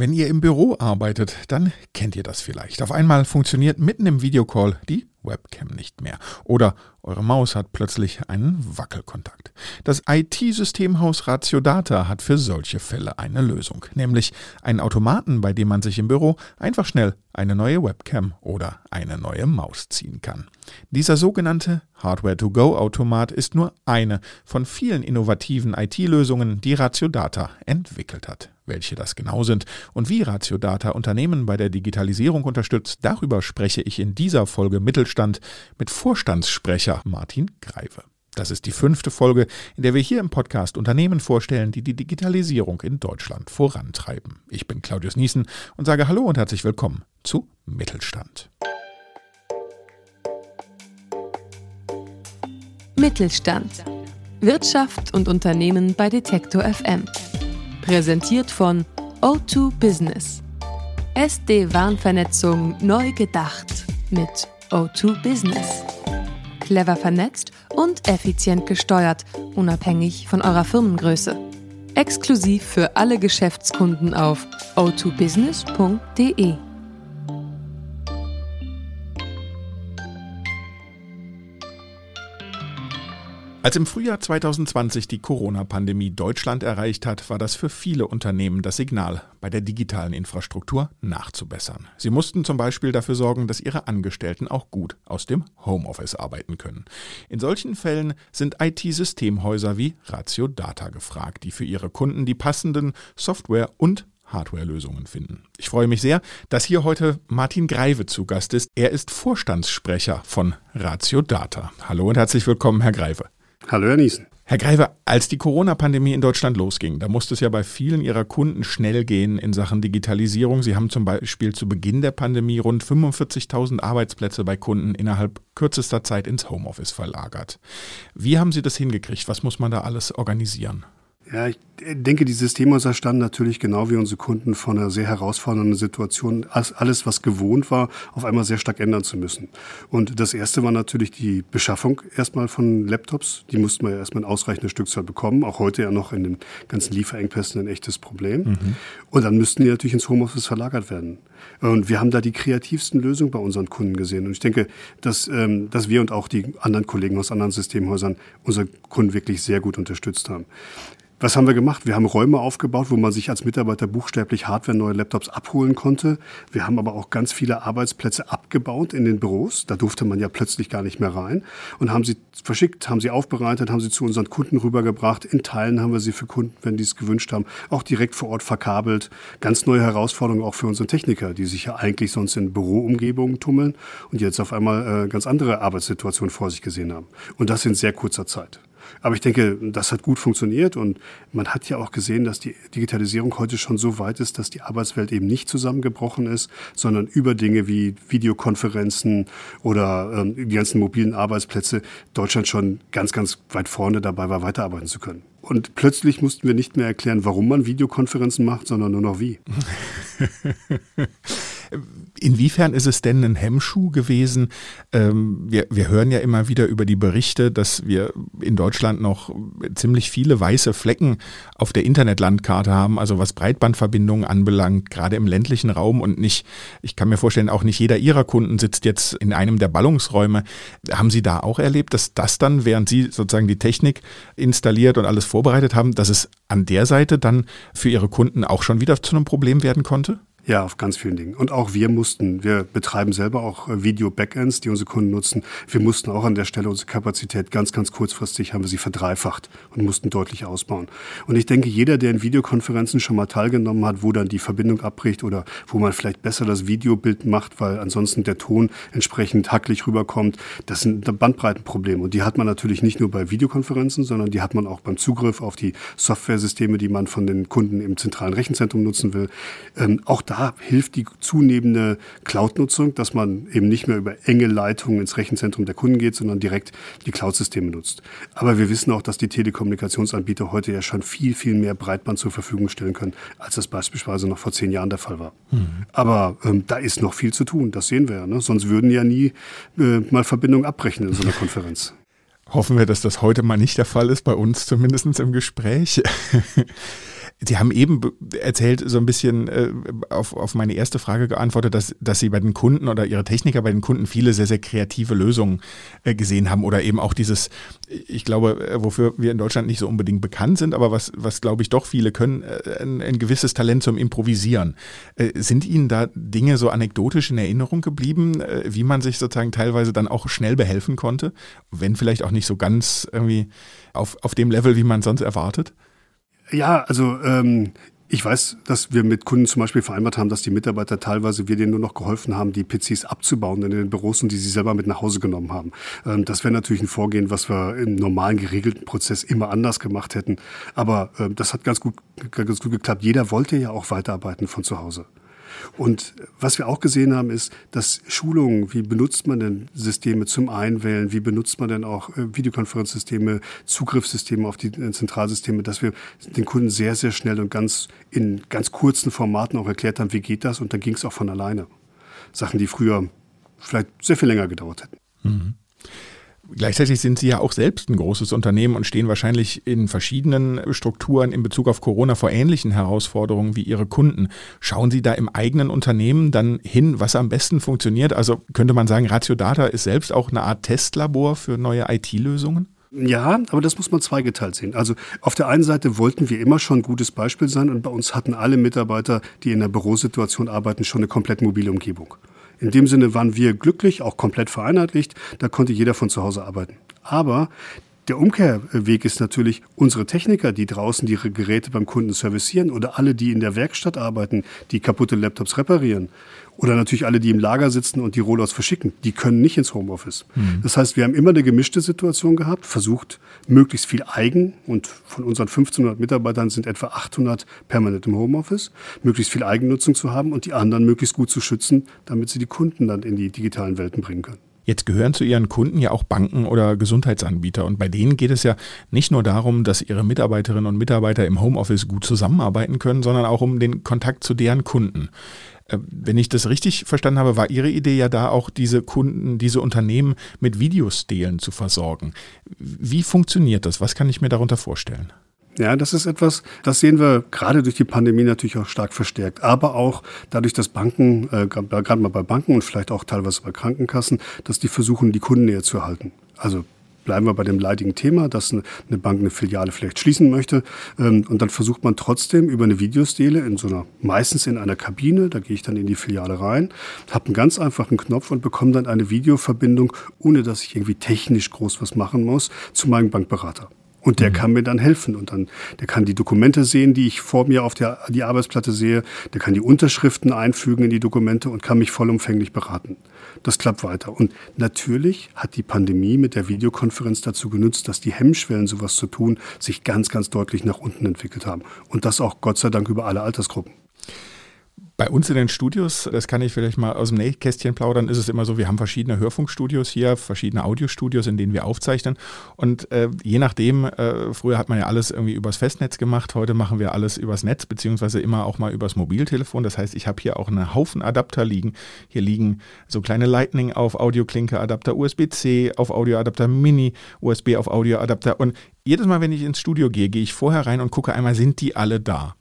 Wenn ihr im Büro arbeitet, dann kennt ihr das vielleicht. Auf einmal funktioniert mitten im Videocall die Webcam nicht mehr. Oder eure Maus hat plötzlich einen Wackelkontakt. Das IT-Systemhaus Ratio Data hat für solche Fälle eine Lösung, nämlich einen Automaten, bei dem man sich im Büro einfach schnell eine neue Webcam oder eine neue Maus ziehen kann. Dieser sogenannte Hardware-to-Go-Automat ist nur eine von vielen innovativen IT-Lösungen, die Ratio Data entwickelt hat. Welche das genau sind und wie Ratio Data Unternehmen bei der Digitalisierung unterstützt, darüber spreche ich in dieser Folge Mittelstand mit Vorstandssprecher Martin Greive. Das ist die fünfte Folge, in der wir hier im Podcast Unternehmen vorstellen, die die Digitalisierung in Deutschland vorantreiben. Ich bin Claudius Niesen und sage Hallo und herzlich willkommen zu Mittelstand. Mittelstand. Wirtschaft und Unternehmen bei Detektor FM. Präsentiert von O2 Business. SD-Warnvernetzung neu gedacht mit O2 Business. Clever vernetzt und effizient gesteuert, unabhängig von eurer Firmengröße. Exklusiv für alle Geschäftskunden auf o2business.de. Als im Frühjahr 2020 die Corona-Pandemie Deutschland erreicht hat, war das für viele Unternehmen das Signal, bei der digitalen Infrastruktur nachzubessern. Sie mussten zum Beispiel dafür sorgen, dass ihre Angestellten auch gut aus dem Homeoffice arbeiten können. In solchen Fällen sind IT-Systemhäuser wie Ratio Data gefragt, die für ihre Kunden die passenden Software- und Hardware-Lösungen finden. Ich freue mich sehr, dass hier heute Martin Greive zu Gast ist. Er ist Vorstandssprecher von Ratio Data. Hallo und herzlich willkommen, Herr Greive. Hallo, Herr Niesen. Herr Greiver, als die Corona-Pandemie in Deutschland losging, da musste es ja bei vielen Ihrer Kunden schnell gehen in Sachen Digitalisierung. Sie haben zum Beispiel zu Beginn der Pandemie rund 45.000 Arbeitsplätze bei Kunden innerhalb kürzester Zeit ins Homeoffice verlagert. Wie haben Sie das hingekriegt? Was muss man da alles organisieren? Ja, ich denke, die Systemhäuser standen natürlich genau wie unsere Kunden vor einer sehr herausfordernden Situation, alles, was gewohnt war, auf einmal sehr stark ändern zu müssen. Und das erste war natürlich die Beschaffung erstmal von Laptops. Die mussten wir erstmal in ausreichender Stückzahl bekommen. Auch heute ja noch in den ganzen Lieferengpässen ein echtes Problem. Mhm. Und dann müssten die natürlich ins Homeoffice verlagert werden. Und wir haben da die kreativsten Lösungen bei unseren Kunden gesehen. Und ich denke, dass, ähm, dass wir und auch die anderen Kollegen aus anderen Systemhäusern unsere Kunden wirklich sehr gut unterstützt haben. Was haben wir gemacht? Wir haben Räume aufgebaut, wo man sich als Mitarbeiter buchstäblich Hardware neue Laptops abholen konnte. Wir haben aber auch ganz viele Arbeitsplätze abgebaut in den Büros. Da durfte man ja plötzlich gar nicht mehr rein. Und haben sie verschickt, haben sie aufbereitet, haben sie zu unseren Kunden rübergebracht. In Teilen haben wir sie für Kunden, wenn die es gewünscht haben, auch direkt vor Ort verkabelt. Ganz neue Herausforderungen auch für unsere Techniker, die sich ja eigentlich sonst in Büroumgebungen tummeln und jetzt auf einmal äh, ganz andere Arbeitssituationen vor sich gesehen haben. Und das in sehr kurzer Zeit. Aber ich denke, das hat gut funktioniert und man hat ja auch gesehen, dass die Digitalisierung heute schon so weit ist, dass die Arbeitswelt eben nicht zusammengebrochen ist, sondern über Dinge wie Videokonferenzen oder ähm, die ganzen mobilen Arbeitsplätze Deutschland schon ganz, ganz weit vorne dabei war, weiterarbeiten zu können. Und plötzlich mussten wir nicht mehr erklären, warum man Videokonferenzen macht, sondern nur noch wie. Inwiefern ist es denn ein Hemmschuh gewesen? Ähm, wir, wir hören ja immer wieder über die Berichte, dass wir in Deutschland noch ziemlich viele weiße Flecken auf der Internetlandkarte haben, also was Breitbandverbindungen anbelangt, gerade im ländlichen Raum und nicht, ich kann mir vorstellen, auch nicht jeder Ihrer Kunden sitzt jetzt in einem der Ballungsräume. Haben Sie da auch erlebt, dass das dann, während Sie sozusagen die Technik installiert und alles vorbereitet haben, dass es an der Seite dann für Ihre Kunden auch schon wieder zu einem Problem werden konnte? Ja, auf ganz vielen Dingen. Und auch wir mussten, wir betreiben selber auch äh, Video-Backends, die unsere Kunden nutzen. Wir mussten auch an der Stelle unsere Kapazität ganz, ganz kurzfristig haben wir sie verdreifacht und mussten deutlich ausbauen. Und ich denke, jeder, der in Videokonferenzen schon mal teilgenommen hat, wo dann die Verbindung abbricht oder wo man vielleicht besser das Videobild macht, weil ansonsten der Ton entsprechend hacklich rüberkommt, das sind Bandbreitenprobleme. Und die hat man natürlich nicht nur bei Videokonferenzen, sondern die hat man auch beim Zugriff auf die Softwaresysteme, die man von den Kunden im zentralen Rechenzentrum nutzen will. Ähm, auch da hilft die zunehmende Cloud-Nutzung, dass man eben nicht mehr über enge Leitungen ins Rechenzentrum der Kunden geht, sondern direkt die Cloud-Systeme nutzt. Aber wir wissen auch, dass die Telekommunikationsanbieter heute ja schon viel, viel mehr Breitband zur Verfügung stellen können, als das beispielsweise noch vor zehn Jahren der Fall war. Mhm. Aber ähm, da ist noch viel zu tun, das sehen wir ja. Ne? Sonst würden ja nie äh, mal Verbindungen abbrechen in so einer Konferenz. Hoffen wir, dass das heute mal nicht der Fall ist, bei uns zumindest im Gespräch. Sie haben eben erzählt, so ein bisschen äh, auf, auf meine erste Frage geantwortet, dass, dass Sie bei den Kunden oder Ihre Techniker bei den Kunden viele sehr, sehr kreative Lösungen äh, gesehen haben oder eben auch dieses, ich glaube, äh, wofür wir in Deutschland nicht so unbedingt bekannt sind, aber was, was glaube ich doch viele können, äh, ein, ein, gewisses Talent zum Improvisieren. Äh, sind Ihnen da Dinge so anekdotisch in Erinnerung geblieben, äh, wie man sich sozusagen teilweise dann auch schnell behelfen konnte, wenn vielleicht auch nicht so ganz irgendwie auf, auf dem Level, wie man sonst erwartet? Ja, also ähm, ich weiß, dass wir mit Kunden zum Beispiel vereinbart haben, dass die Mitarbeiter teilweise wir denen nur noch geholfen haben, die PCs abzubauen in den Büros und die sie selber mit nach Hause genommen haben. Ähm, das wäre natürlich ein Vorgehen, was wir im normalen geregelten Prozess immer anders gemacht hätten. Aber äh, das hat ganz gut, ganz gut geklappt. Jeder wollte ja auch weiterarbeiten von zu Hause. Und was wir auch gesehen haben, ist, dass Schulungen, wie benutzt man denn Systeme zum Einwählen, wie benutzt man denn auch äh, Videokonferenzsysteme, Zugriffssysteme auf die äh, Zentralsysteme, dass wir den Kunden sehr, sehr schnell und ganz in ganz kurzen Formaten auch erklärt haben, wie geht das und dann ging es auch von alleine. Sachen, die früher vielleicht sehr viel länger gedauert hätten. Mhm. Gleichzeitig sind Sie ja auch selbst ein großes Unternehmen und stehen wahrscheinlich in verschiedenen Strukturen in Bezug auf Corona vor ähnlichen Herausforderungen wie Ihre Kunden. Schauen Sie da im eigenen Unternehmen dann hin, was am besten funktioniert? Also könnte man sagen, Ratio Data ist selbst auch eine Art Testlabor für neue IT-Lösungen? Ja, aber das muss man zweigeteilt sehen. Also auf der einen Seite wollten wir immer schon ein gutes Beispiel sein und bei uns hatten alle Mitarbeiter, die in der Bürosituation arbeiten, schon eine komplett mobile Umgebung. In dem Sinne waren wir glücklich, auch komplett vereinheitlicht. Da konnte jeder von zu Hause arbeiten. Aber der Umkehrweg ist natürlich, unsere Techniker, die draußen ihre Geräte beim Kunden servicieren oder alle, die in der Werkstatt arbeiten, die kaputte Laptops reparieren oder natürlich alle, die im Lager sitzen und die Rollouts verschicken, die können nicht ins Homeoffice. Mhm. Das heißt, wir haben immer eine gemischte Situation gehabt, versucht, möglichst viel eigen und von unseren 1500 Mitarbeitern sind etwa 800 permanent im Homeoffice, möglichst viel Eigennutzung zu haben und die anderen möglichst gut zu schützen, damit sie die Kunden dann in die digitalen Welten bringen können. Jetzt gehören zu Ihren Kunden ja auch Banken oder Gesundheitsanbieter. Und bei denen geht es ja nicht nur darum, dass Ihre Mitarbeiterinnen und Mitarbeiter im Homeoffice gut zusammenarbeiten können, sondern auch um den Kontakt zu deren Kunden. Äh, wenn ich das richtig verstanden habe, war Ihre Idee ja da auch, diese Kunden, diese Unternehmen mit Videostelen zu versorgen. Wie funktioniert das? Was kann ich mir darunter vorstellen? Ja, das ist etwas, das sehen wir gerade durch die Pandemie natürlich auch stark verstärkt. Aber auch dadurch, dass Banken, äh, gerade mal bei Banken und vielleicht auch teilweise bei Krankenkassen, dass die versuchen, die Kunden näher zu halten. Also bleiben wir bei dem leidigen Thema, dass eine Bank eine Filiale vielleicht schließen möchte. Ähm, und dann versucht man trotzdem über eine Videostele in so einer, meistens in einer Kabine, da gehe ich dann in die Filiale rein, habe einen ganz einfachen Knopf und bekomme dann eine Videoverbindung, ohne dass ich irgendwie technisch groß was machen muss, zu meinem Bankberater. Und der mhm. kann mir dann helfen und dann, der kann die Dokumente sehen, die ich vor mir auf der die Arbeitsplatte sehe. Der kann die Unterschriften einfügen in die Dokumente und kann mich vollumfänglich beraten. Das klappt weiter. Und natürlich hat die Pandemie mit der Videokonferenz dazu genutzt, dass die Hemmschwellen, sowas zu tun, sich ganz, ganz deutlich nach unten entwickelt haben. Und das auch Gott sei Dank über alle Altersgruppen. Bei uns in den Studios, das kann ich vielleicht mal aus dem Nähkästchen plaudern, ist es immer so, wir haben verschiedene Hörfunkstudios hier, verschiedene Audiostudios, in denen wir aufzeichnen. Und äh, je nachdem, äh, früher hat man ja alles irgendwie übers Festnetz gemacht, heute machen wir alles übers Netz, beziehungsweise immer auch mal übers Mobiltelefon. Das heißt, ich habe hier auch einen Haufen Adapter liegen. Hier liegen so kleine Lightning auf Audioklinke-Adapter, USB-C auf Audioadapter, Mini, USB auf Audioadapter. Und jedes Mal, wenn ich ins Studio gehe, gehe ich vorher rein und gucke einmal, sind die alle da?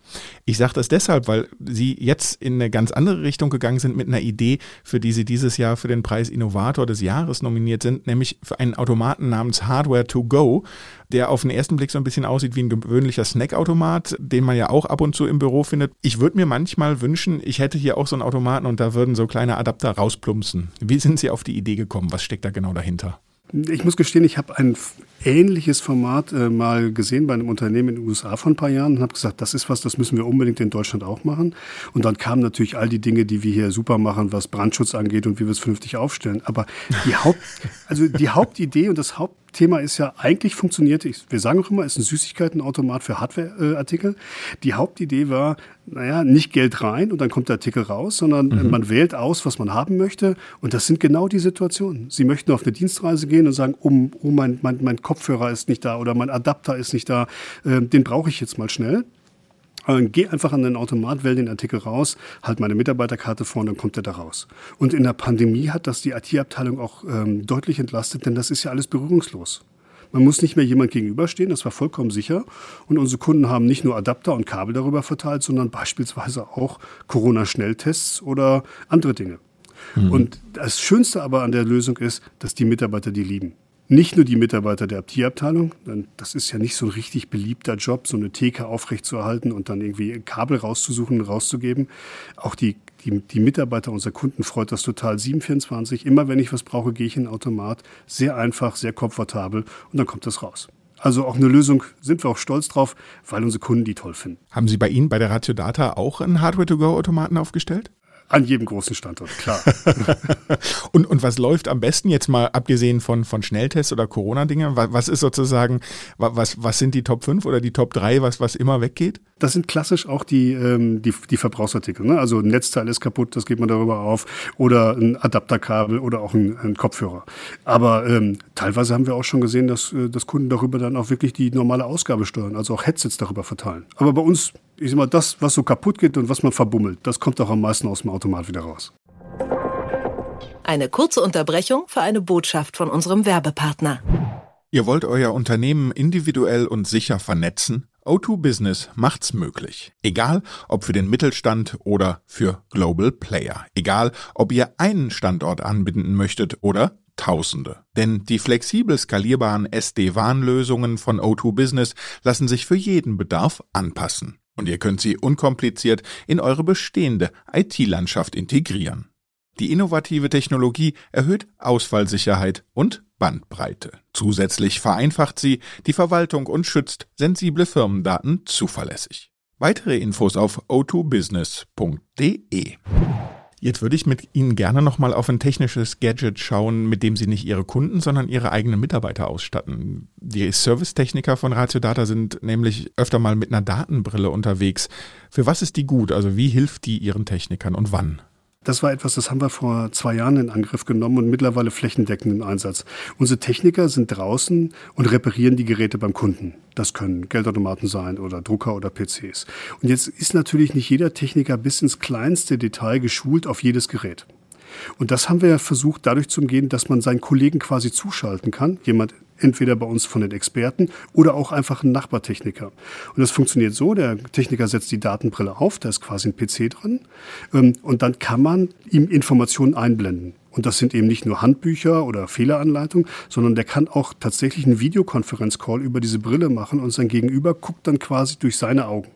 Ich sage das deshalb, weil Sie jetzt in eine ganz andere Richtung gegangen sind mit einer Idee, für die Sie dieses Jahr für den Preis Innovator des Jahres nominiert sind, nämlich für einen Automaten namens Hardware to Go, der auf den ersten Blick so ein bisschen aussieht wie ein gewöhnlicher Snackautomat, den man ja auch ab und zu im Büro findet. Ich würde mir manchmal wünschen, ich hätte hier auch so einen Automaten und da würden so kleine Adapter rausplumpsen. Wie sind Sie auf die Idee gekommen? Was steckt da genau dahinter? Ich muss gestehen, ich habe ein ähnliches Format äh, mal gesehen bei einem Unternehmen in den USA vor ein paar Jahren und habe gesagt, das ist was, das müssen wir unbedingt in Deutschland auch machen. Und dann kamen natürlich all die Dinge, die wir hier super machen, was Brandschutz angeht und wie wir es vernünftig aufstellen. Aber die Haupt, also die Hauptidee und das Hauptthema ist ja eigentlich funktioniert, wir sagen auch immer, es ist ein Süßigkeitenautomat für Hardwareartikel. Die Hauptidee war, naja, nicht Geld rein und dann kommt der Artikel raus, sondern mhm. man wählt aus, was man haben möchte. Und das sind genau die Situationen. Sie möchten auf eine Dienstreise gehen und sagen, oh, oh mein, mein, mein Kopfhörer ist nicht da oder mein Adapter ist nicht da, äh, den brauche ich jetzt mal schnell. Äh, geh einfach an den Automat, wähle den Artikel raus, halt meine Mitarbeiterkarte vor und dann kommt er da raus. Und in der Pandemie hat das die IT-Abteilung auch ähm, deutlich entlastet, denn das ist ja alles berührungslos. Man muss nicht mehr jemand gegenüberstehen, das war vollkommen sicher. Und unsere Kunden haben nicht nur Adapter und Kabel darüber verteilt, sondern beispielsweise auch Corona-Schnelltests oder andere Dinge. Mhm. Und das Schönste aber an der Lösung ist, dass die Mitarbeiter die lieben nicht nur die Mitarbeiter der Tierabteilung, das ist ja nicht so ein richtig beliebter Job, so eine Theke aufrechtzuerhalten und dann irgendwie Kabel rauszusuchen und rauszugeben. Auch die, die, die Mitarbeiter unserer Kunden freut das total. 724, immer wenn ich was brauche, gehe ich in den Automat. Sehr einfach, sehr komfortabel und dann kommt das raus. Also auch eine Lösung, sind wir auch stolz drauf, weil unsere Kunden die toll finden. Haben Sie bei Ihnen bei der Ratio Data auch einen Hardware-to-Go-Automaten aufgestellt? An jedem großen Standort, klar. und, und was läuft am besten jetzt mal abgesehen von, von Schnelltests oder Corona-Dinge? Was, was ist sozusagen, was, was sind die Top 5 oder die Top 3, was, was immer weggeht? Das sind klassisch auch die, ähm, die, die Verbrauchsartikel. Ne? Also ein Netzteil ist kaputt, das geht man darüber auf. Oder ein Adapterkabel oder auch ein, ein Kopfhörer. Aber ähm, teilweise haben wir auch schon gesehen, dass, äh, dass Kunden darüber dann auch wirklich die normale Ausgabe steuern, also auch Headsets darüber verteilen. Aber bei uns, ich sag mal, das, was so kaputt geht und was man verbummelt, das kommt auch am meisten aus dem Automat wieder raus. Eine kurze Unterbrechung für eine Botschaft von unserem Werbepartner. Ihr wollt euer Unternehmen individuell und sicher vernetzen? O2 Business macht's möglich. Egal, ob für den Mittelstand oder für Global Player. Egal, ob ihr einen Standort anbinden möchtet oder Tausende. Denn die flexibel skalierbaren SD-WAN-Lösungen von O2 Business lassen sich für jeden Bedarf anpassen. Und ihr könnt sie unkompliziert in eure bestehende IT-Landschaft integrieren. Die innovative Technologie erhöht Ausfallsicherheit und Bandbreite. Zusätzlich vereinfacht sie die Verwaltung und schützt sensible Firmendaten zuverlässig. Weitere Infos auf o2business.de. Jetzt würde ich mit Ihnen gerne nochmal auf ein technisches Gadget schauen, mit dem Sie nicht Ihre Kunden, sondern Ihre eigenen Mitarbeiter ausstatten. Die Servicetechniker von Ratio Data sind nämlich öfter mal mit einer Datenbrille unterwegs. Für was ist die gut? Also wie hilft die Ihren Technikern und wann? Das war etwas, das haben wir vor zwei Jahren in Angriff genommen und mittlerweile flächendeckend im Einsatz. Unsere Techniker sind draußen und reparieren die Geräte beim Kunden. Das können Geldautomaten sein oder Drucker oder PCs. Und jetzt ist natürlich nicht jeder Techniker bis ins kleinste Detail geschult auf jedes Gerät. Und das haben wir versucht dadurch zu umgehen, dass man seinen Kollegen quasi zuschalten kann. Jemand entweder bei uns von den Experten oder auch einfach ein Nachbartechniker. Und das funktioniert so, der Techniker setzt die Datenbrille auf, da ist quasi ein PC drin ähm, und dann kann man ihm Informationen einblenden. Und das sind eben nicht nur Handbücher oder Fehleranleitungen, sondern der kann auch tatsächlich einen Videokonferenzcall über diese Brille machen und sein Gegenüber guckt dann quasi durch seine Augen.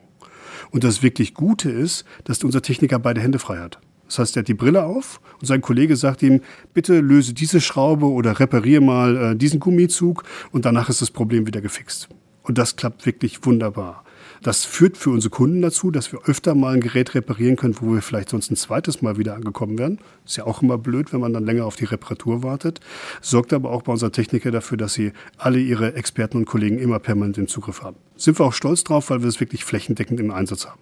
Und das wirklich Gute ist, dass unser Techniker beide Hände frei hat. Das heißt, er hat die Brille auf und sein Kollege sagt ihm, bitte löse diese Schraube oder repariere mal äh, diesen Gummizug und danach ist das Problem wieder gefixt. Und das klappt wirklich wunderbar. Das führt für unsere Kunden dazu, dass wir öfter mal ein Gerät reparieren können, wo wir vielleicht sonst ein zweites Mal wieder angekommen wären. Ist ja auch immer blöd, wenn man dann länger auf die Reparatur wartet. Sorgt aber auch bei unseren Techniker dafür, dass sie alle ihre Experten und Kollegen immer permanent im Zugriff haben. Sind wir auch stolz drauf, weil wir es wirklich flächendeckend im Einsatz haben.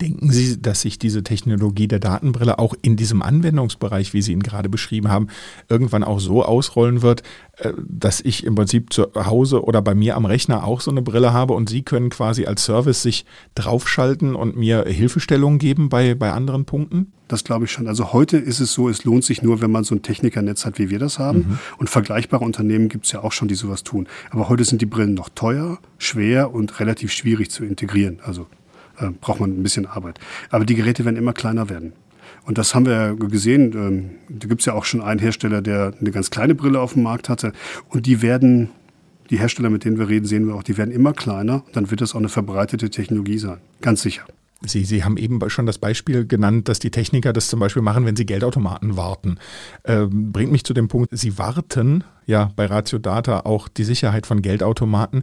Denken Sie, dass sich diese Technologie der Datenbrille auch in diesem Anwendungsbereich, wie Sie ihn gerade beschrieben haben, irgendwann auch so ausrollen wird, äh, dass ich im Prinzip zu Hause oder bei mir am Rechner auch so eine Brille habe und Sie können quasi als Service sich draufschalten und mir Hilfestellungen geben bei, bei anderen Punkten? Das glaube ich schon. Also heute ist es so, es lohnt sich nur, wenn man so ein Technikernetz hat, wie wir das haben. Mhm. Und vergleichbare Unternehmen gibt es ja auch schon, die sowas tun. Aber heute sind die Brillen noch teuer, schwer und relativ schwierig zu integrieren. Also äh, braucht man ein bisschen Arbeit. Aber die Geräte werden immer kleiner werden. Und das haben wir gesehen. Ähm, da gibt es ja auch schon einen Hersteller, der eine ganz kleine Brille auf dem Markt hatte. Und die werden, die Hersteller, mit denen wir reden, sehen wir auch, die werden immer kleiner. Und dann wird das auch eine verbreitete Technologie sein. Ganz sicher. Sie, Sie haben eben schon das Beispiel genannt, dass die Techniker das zum Beispiel machen, wenn sie Geldautomaten warten. Ähm, bringt mich zu dem Punkt, Sie warten ja bei Ratio Data auch die Sicherheit von Geldautomaten.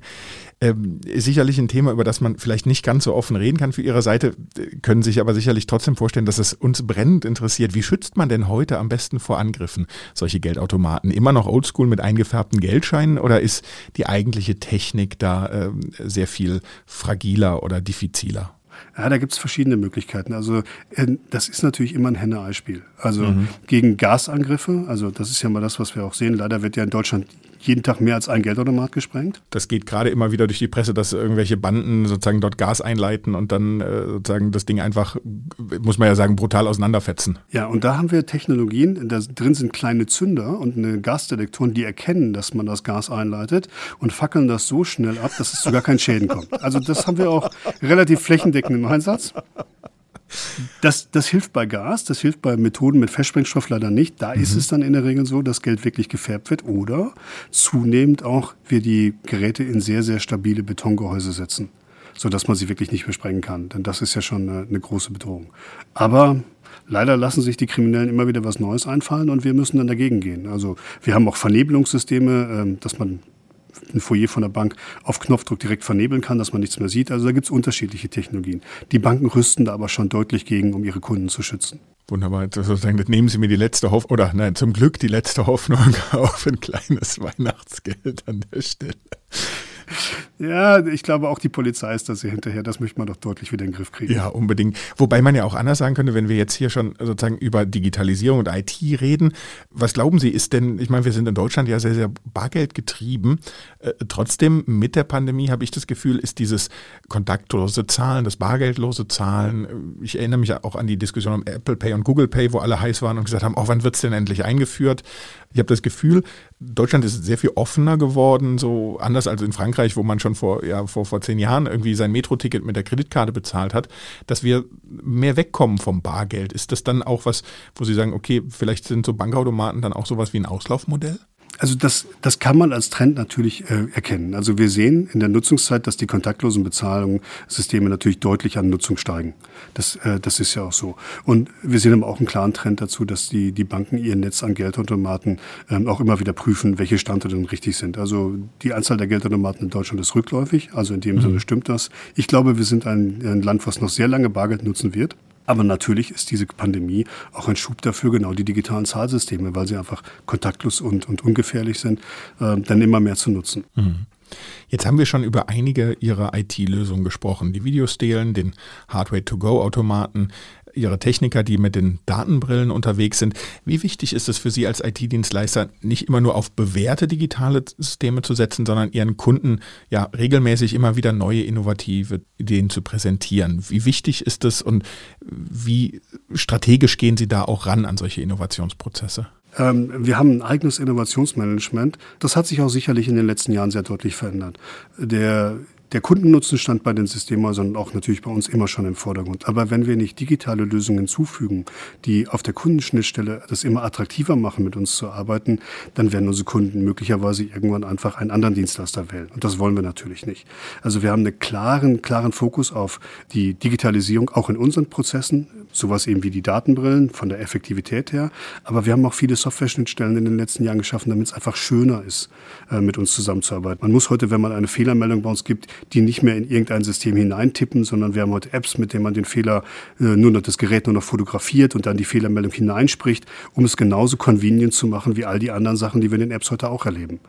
Ähm, sicherlich ein Thema, über das man vielleicht nicht ganz so offen reden kann für Ihre Seite, können sich aber sicherlich trotzdem vorstellen, dass es uns brennend interessiert. Wie schützt man denn heute am besten vor Angriffen solche Geldautomaten? Immer noch oldschool mit eingefärbten Geldscheinen oder ist die eigentliche Technik da äh, sehr viel fragiler oder diffiziler? Ja, da gibt's verschiedene Möglichkeiten. Also äh, das ist natürlich immer ein Henne-Ei-Spiel. Also mhm. gegen Gasangriffe, also das ist ja mal das, was wir auch sehen. Leider wird ja in Deutschland jeden Tag mehr als ein Geldautomat gesprengt. Das geht gerade immer wieder durch die Presse, dass irgendwelche Banden sozusagen dort Gas einleiten und dann äh, sozusagen das Ding einfach, muss man ja sagen, brutal auseinanderfetzen. Ja, und da haben wir Technologien, da drin sind kleine Zünder und eine Gasdetektoren, die erkennen, dass man das Gas einleitet und fackeln das so schnell ab, dass es zu gar keinen Schäden kommt. Also das haben wir auch relativ flächendeckend im Einsatz. Das, das hilft bei Gas, das hilft bei Methoden mit Festsprengstoff leider nicht. Da mhm. ist es dann in der Regel so, dass Geld wirklich gefärbt wird oder zunehmend auch wir die Geräte in sehr, sehr stabile Betongehäuse setzen, sodass man sie wirklich nicht mehr sprengen kann. Denn das ist ja schon eine, eine große Bedrohung. Aber Leider lassen sich die Kriminellen immer wieder was Neues einfallen und wir müssen dann dagegen gehen. Also wir haben auch Vernebelungssysteme, ähm, dass man ein Foyer von der Bank auf Knopfdruck direkt vernebeln kann, dass man nichts mehr sieht. Also da gibt es unterschiedliche Technologien. Die Banken rüsten da aber schon deutlich gegen, um ihre Kunden zu schützen. Wunderbar. Sozusagen, das nehmen Sie mir die letzte Hoffnung, oder nein, zum Glück die letzte Hoffnung auf ein kleines Weihnachtsgeld an der Stelle. Ja, ich glaube auch die Polizei ist da sehr hinterher. Das möchte man doch deutlich wieder in den Griff kriegen. Ja, unbedingt. Wobei man ja auch anders sagen könnte, wenn wir jetzt hier schon sozusagen über Digitalisierung und IT reden. Was glauben Sie, ist denn, ich meine, wir sind in Deutschland ja sehr, sehr bargeldgetrieben. Äh, trotzdem, mit der Pandemie habe ich das Gefühl, ist dieses kontaktlose Zahlen, das bargeldlose Zahlen. Äh, ich erinnere mich auch an die Diskussion um Apple Pay und Google Pay, wo alle heiß waren und gesagt haben, oh, wann wird es denn endlich eingeführt? Ich habe das Gefühl, Deutschland ist sehr viel offener geworden, so anders als in Frankreich, wo man schon vor, ja, vor, vor zehn Jahren irgendwie sein Metro-Ticket mit der Kreditkarte bezahlt hat, dass wir mehr wegkommen vom Bargeld. Ist das dann auch was, wo Sie sagen, okay, vielleicht sind so Bankautomaten dann auch sowas wie ein Auslaufmodell? Also das, das kann man als Trend natürlich äh, erkennen. Also wir sehen in der Nutzungszeit, dass die kontaktlosen Bezahlungssysteme natürlich deutlich an Nutzung steigen. Das, äh, das ist ja auch so. Und wir sehen aber auch einen klaren Trend dazu, dass die, die Banken ihr Netz an Geldautomaten ähm, auch immer wieder prüfen, welche Standorte denn richtig sind. Also die Anzahl der Geldautomaten in Deutschland ist rückläufig. Also in dem mhm. Sinne stimmt das. Ich glaube, wir sind ein, ein Land, was noch sehr lange Bargeld nutzen wird. Aber natürlich ist diese Pandemie auch ein Schub dafür, genau die digitalen Zahlsysteme, weil sie einfach kontaktlos und, und ungefährlich sind, äh, dann immer mehr zu nutzen. Mhm. Jetzt haben wir schon über einige Ihrer IT-Lösungen gesprochen. Die Videostelen, den Hardware-to-Go-Automaten, Ihre Techniker, die mit den Datenbrillen unterwegs sind. Wie wichtig ist es für Sie als IT-Dienstleister, nicht immer nur auf bewährte digitale Systeme zu setzen, sondern Ihren Kunden ja regelmäßig immer wieder neue innovative Ideen zu präsentieren? Wie wichtig ist es und wie strategisch gehen Sie da auch ran an solche Innovationsprozesse? Ähm, wir haben ein eigenes Innovationsmanagement. Das hat sich auch sicherlich in den letzten Jahren sehr deutlich verändert. Der der Kundennutzen stand bei den Systemhäusern auch natürlich bei uns immer schon im Vordergrund. Aber wenn wir nicht digitale Lösungen hinzufügen, die auf der Kundenschnittstelle das immer attraktiver machen, mit uns zu arbeiten, dann werden unsere Kunden möglicherweise irgendwann einfach einen anderen Dienstleister wählen. Und das wollen wir natürlich nicht. Also wir haben einen klaren, klaren Fokus auf die Digitalisierung auch in unseren Prozessen, sowas eben wie die Datenbrillen von der Effektivität her. Aber wir haben auch viele Software-Schnittstellen in den letzten Jahren geschaffen, damit es einfach schöner ist, äh, mit uns zusammenzuarbeiten. Man muss heute, wenn man eine Fehlermeldung bei uns gibt, die nicht mehr in irgendein System hineintippen, sondern wir haben heute Apps, mit denen man den Fehler äh, nur noch das Gerät nur noch fotografiert und dann die Fehlermeldung hineinspricht, um es genauso convenient zu machen wie all die anderen Sachen, die wir in den Apps heute auch erleben.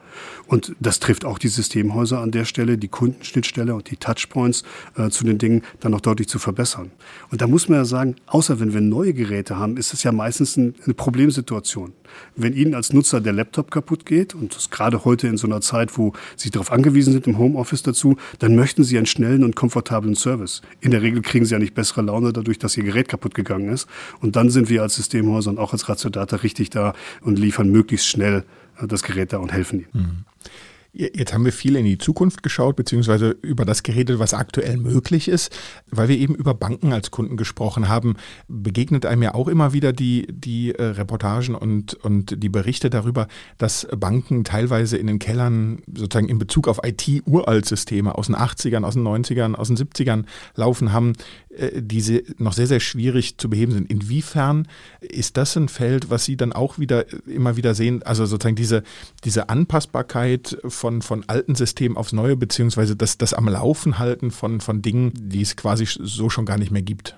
Und das trifft auch die Systemhäuser an der Stelle, die Kundenschnittstelle und die Touchpoints äh, zu den Dingen dann noch deutlich zu verbessern. Und da muss man ja sagen, außer wenn wir neue Geräte haben, ist es ja meistens eine Problemsituation. Wenn Ihnen als Nutzer der Laptop kaputt geht, und das gerade heute in so einer Zeit, wo Sie darauf angewiesen sind, im Homeoffice dazu, dann möchten Sie einen schnellen und komfortablen Service. In der Regel kriegen Sie ja nicht bessere Laune dadurch, dass Ihr Gerät kaputt gegangen ist. Und dann sind wir als Systemhäuser und auch als Ratio Data richtig da und liefern möglichst schnell äh, das Gerät da und helfen Ihnen. Mhm. Jetzt haben wir viel in die Zukunft geschaut, beziehungsweise über das geredet, was aktuell möglich ist. Weil wir eben über Banken als Kunden gesprochen haben, begegnet einem ja auch immer wieder die, die äh, Reportagen und, und die Berichte darüber, dass Banken teilweise in den Kellern sozusagen in Bezug auf IT-Uraltsysteme aus den 80ern, aus den 90ern, aus den 70ern laufen haben, die noch sehr, sehr schwierig zu beheben sind. Inwiefern ist das ein Feld, was Sie dann auch wieder immer wieder sehen, also sozusagen diese, diese Anpassbarkeit von, von alten Systemen aufs Neue, beziehungsweise das, das am Laufen halten von, von Dingen, die es quasi so schon gar nicht mehr gibt?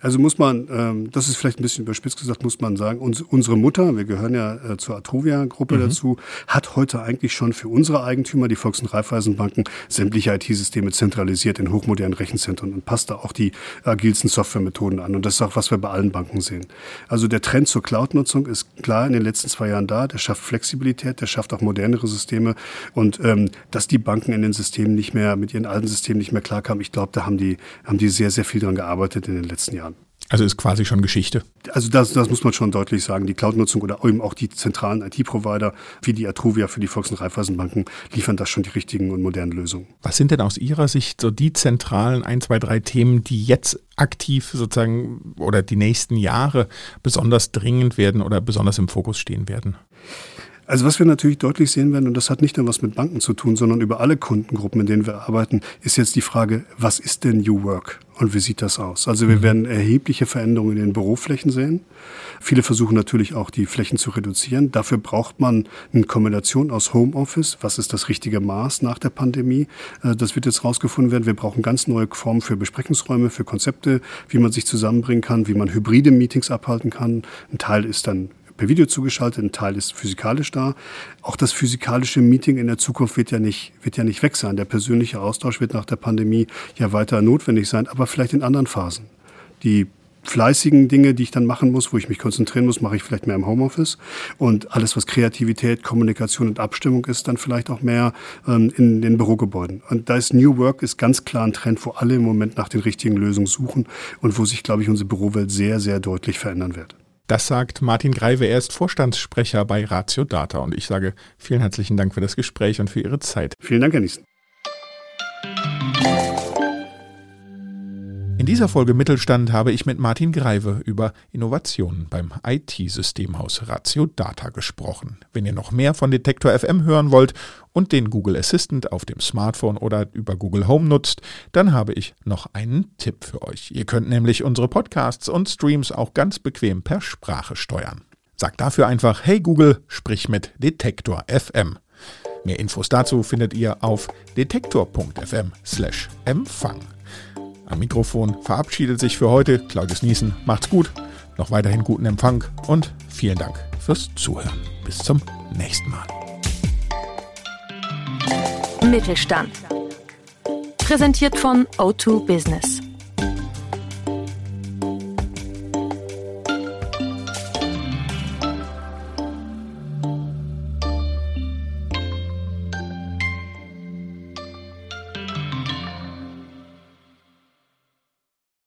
Also muss man, ähm, das ist vielleicht ein bisschen überspitzt gesagt, muss man sagen, uns, unsere Mutter, wir gehören ja äh, zur Atrovia-Gruppe mhm. dazu, hat heute eigentlich schon für unsere Eigentümer, die Volks- und Raiffeisenbanken, sämtliche IT-Systeme zentralisiert in hochmodernen Rechenzentren und passt da auch die agilsten Softwaremethoden an. Und das ist auch, was wir bei allen Banken sehen. Also der Trend zur Cloud-Nutzung ist klar in den letzten zwei Jahren da. Der schafft Flexibilität, der schafft auch modernere Systeme. Und ähm, dass die Banken in den Systemen nicht mehr, mit ihren alten Systemen nicht mehr klarkamen, ich glaube, da haben die, haben die sehr, sehr viel dran gearbeitet in den letzten Jahren. Also ist quasi schon Geschichte. Also das, das muss man schon deutlich sagen. Die Cloud-Nutzung oder eben auch die zentralen IT-Provider wie die Atruvia für die Volks- und Raiffeisenbanken liefern das schon die richtigen und modernen Lösungen. Was sind denn aus Ihrer Sicht so die zentralen ein, zwei, drei Themen, die jetzt aktiv sozusagen oder die nächsten Jahre besonders dringend werden oder besonders im Fokus stehen werden? Also was wir natürlich deutlich sehen werden, und das hat nicht nur was mit Banken zu tun, sondern über alle Kundengruppen, in denen wir arbeiten, ist jetzt die Frage, was ist denn New Work und wie sieht das aus? Also wir mhm. werden erhebliche Veränderungen in den Büroflächen sehen. Viele versuchen natürlich auch, die Flächen zu reduzieren. Dafür braucht man eine Kombination aus Homeoffice. Was ist das richtige Maß nach der Pandemie? Äh, das wird jetzt rausgefunden werden. Wir brauchen ganz neue Formen für Besprechungsräume, für Konzepte, wie man sich zusammenbringen kann, wie man hybride Meetings abhalten kann. Ein Teil ist dann per Video zugeschaltet, ein Teil ist physikalisch da. Auch das physikalische Meeting in der Zukunft wird ja nicht, wird ja nicht weg sein. Der persönliche Austausch wird nach der Pandemie ja weiter notwendig sein, aber vielleicht in anderen Phasen. Die fleißigen Dinge, die ich dann machen muss, wo ich mich konzentrieren muss, mache ich vielleicht mehr im Homeoffice. Und alles, was Kreativität, Kommunikation und Abstimmung ist, dann vielleicht auch mehr ähm, in den Bürogebäuden. Und da ist New Work ist ganz klar ein Trend, wo alle im Moment nach den richtigen Lösungen suchen und wo sich, glaube ich, unsere Bürowelt sehr, sehr deutlich verändern wird. Das sagt Martin Greive, er ist Vorstandssprecher bei Ratio Data und ich sage vielen herzlichen Dank für das Gespräch und für Ihre Zeit. Vielen Dank, Herr Niesen. In dieser Folge Mittelstand habe ich mit Martin Greive über Innovationen beim IT-Systemhaus Ratio Data gesprochen. Wenn ihr noch mehr von Detektor FM hören wollt und den Google Assistant auf dem Smartphone oder über Google Home nutzt, dann habe ich noch einen Tipp für euch. Ihr könnt nämlich unsere Podcasts und Streams auch ganz bequem per Sprache steuern. Sagt dafür einfach Hey Google, sprich mit Detektor FM. Mehr Infos dazu findet ihr auf detektor.fm/empfang. am Mikrofon verabschiedet sich für heute Claudius Niesen. Macht's gut, noch weiterhin guten Empfang und vielen Dank fürs Zuhören. Bis zum nächsten Mal. Mittelstand. Präsentiert von O2 Business.